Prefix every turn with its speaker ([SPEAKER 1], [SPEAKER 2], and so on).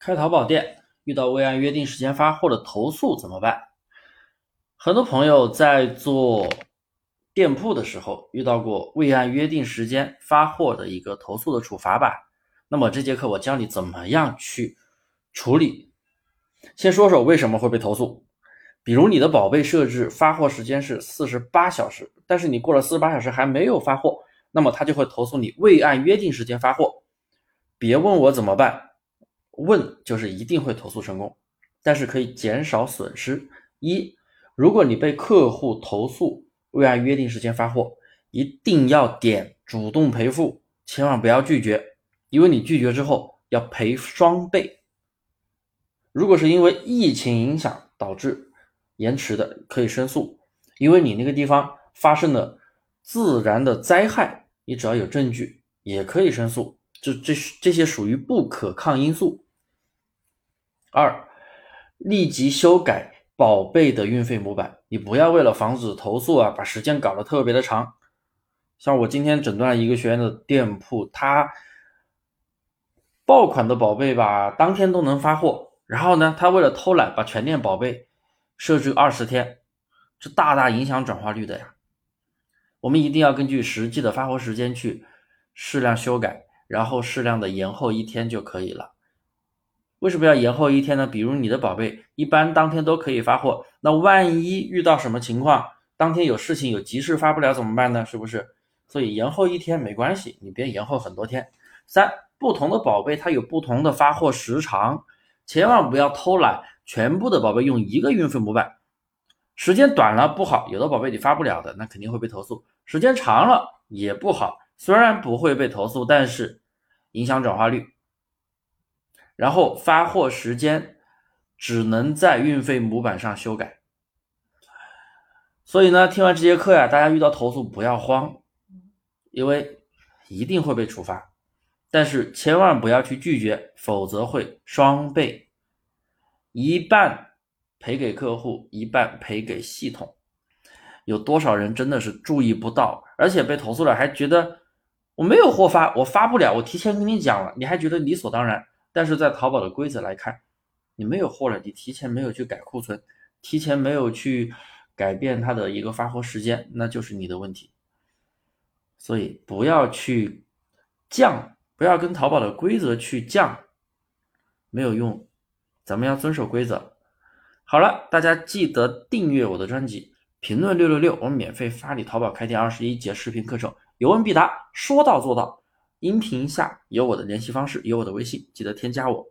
[SPEAKER 1] 开淘宝店遇到未按约定时间发货的投诉怎么办？很多朋友在做店铺的时候遇到过未按约定时间发货的一个投诉的处罚吧？那么这节课我教你怎么样去处理。先说说为什么会被投诉。比如你的宝贝设置发货时间是四十八小时，但是你过了四十八小时还没有发货，那么他就会投诉你未按约定时间发货。别问我怎么办。问就是一定会投诉成功，但是可以减少损失。一，如果你被客户投诉未按约定时间发货，一定要点主动赔付，千万不要拒绝，因为你拒绝之后要赔双倍。如果是因为疫情影响导致延迟的，可以申诉，因为你那个地方发生了自然的灾害，你只要有证据也可以申诉。这这这些属于不可抗因素。二，立即修改宝贝的运费模板。你不要为了防止投诉啊，把时间搞得特别的长。像我今天诊断一个学员的店铺，他爆款的宝贝吧，当天都能发货。然后呢，他为了偷懒，把全店宝贝设置二十天，这大大影响转化率的呀。我们一定要根据实际的发货时间去适量修改，然后适量的延后一天就可以了。为什么要延后一天呢？比如你的宝贝一般当天都可以发货，那万一遇到什么情况，当天有事情有急事发不了怎么办呢？是不是？所以延后一天没关系，你别延后很多天。三，不同的宝贝它有不同的发货时长，千万不要偷懒，全部的宝贝用一个运费模板，时间短了不好，有的宝贝你发不了的，那肯定会被投诉；时间长了也不好，虽然不会被投诉，但是影响转化率。然后发货时间只能在运费模板上修改，所以呢，听完这节课呀，大家遇到投诉不要慌，因为一定会被处罚，但是千万不要去拒绝，否则会双倍，一半赔给客户，一半赔给系统。有多少人真的是注意不到，而且被投诉了还觉得我没有货发，我发不了，我提前跟你讲了，你还觉得理所当然。但是在淘宝的规则来看，你没有货了，你提前没有去改库存，提前没有去改变它的一个发货时间，那就是你的问题。所以不要去降，不要跟淘宝的规则去降，没有用。咱们要遵守规则。好了，大家记得订阅我的专辑，评论六六六，我免费发你淘宝开店二十一节视频课程，有问必答，说到做到。音频下有我的联系方式，有我的微信，记得添加我。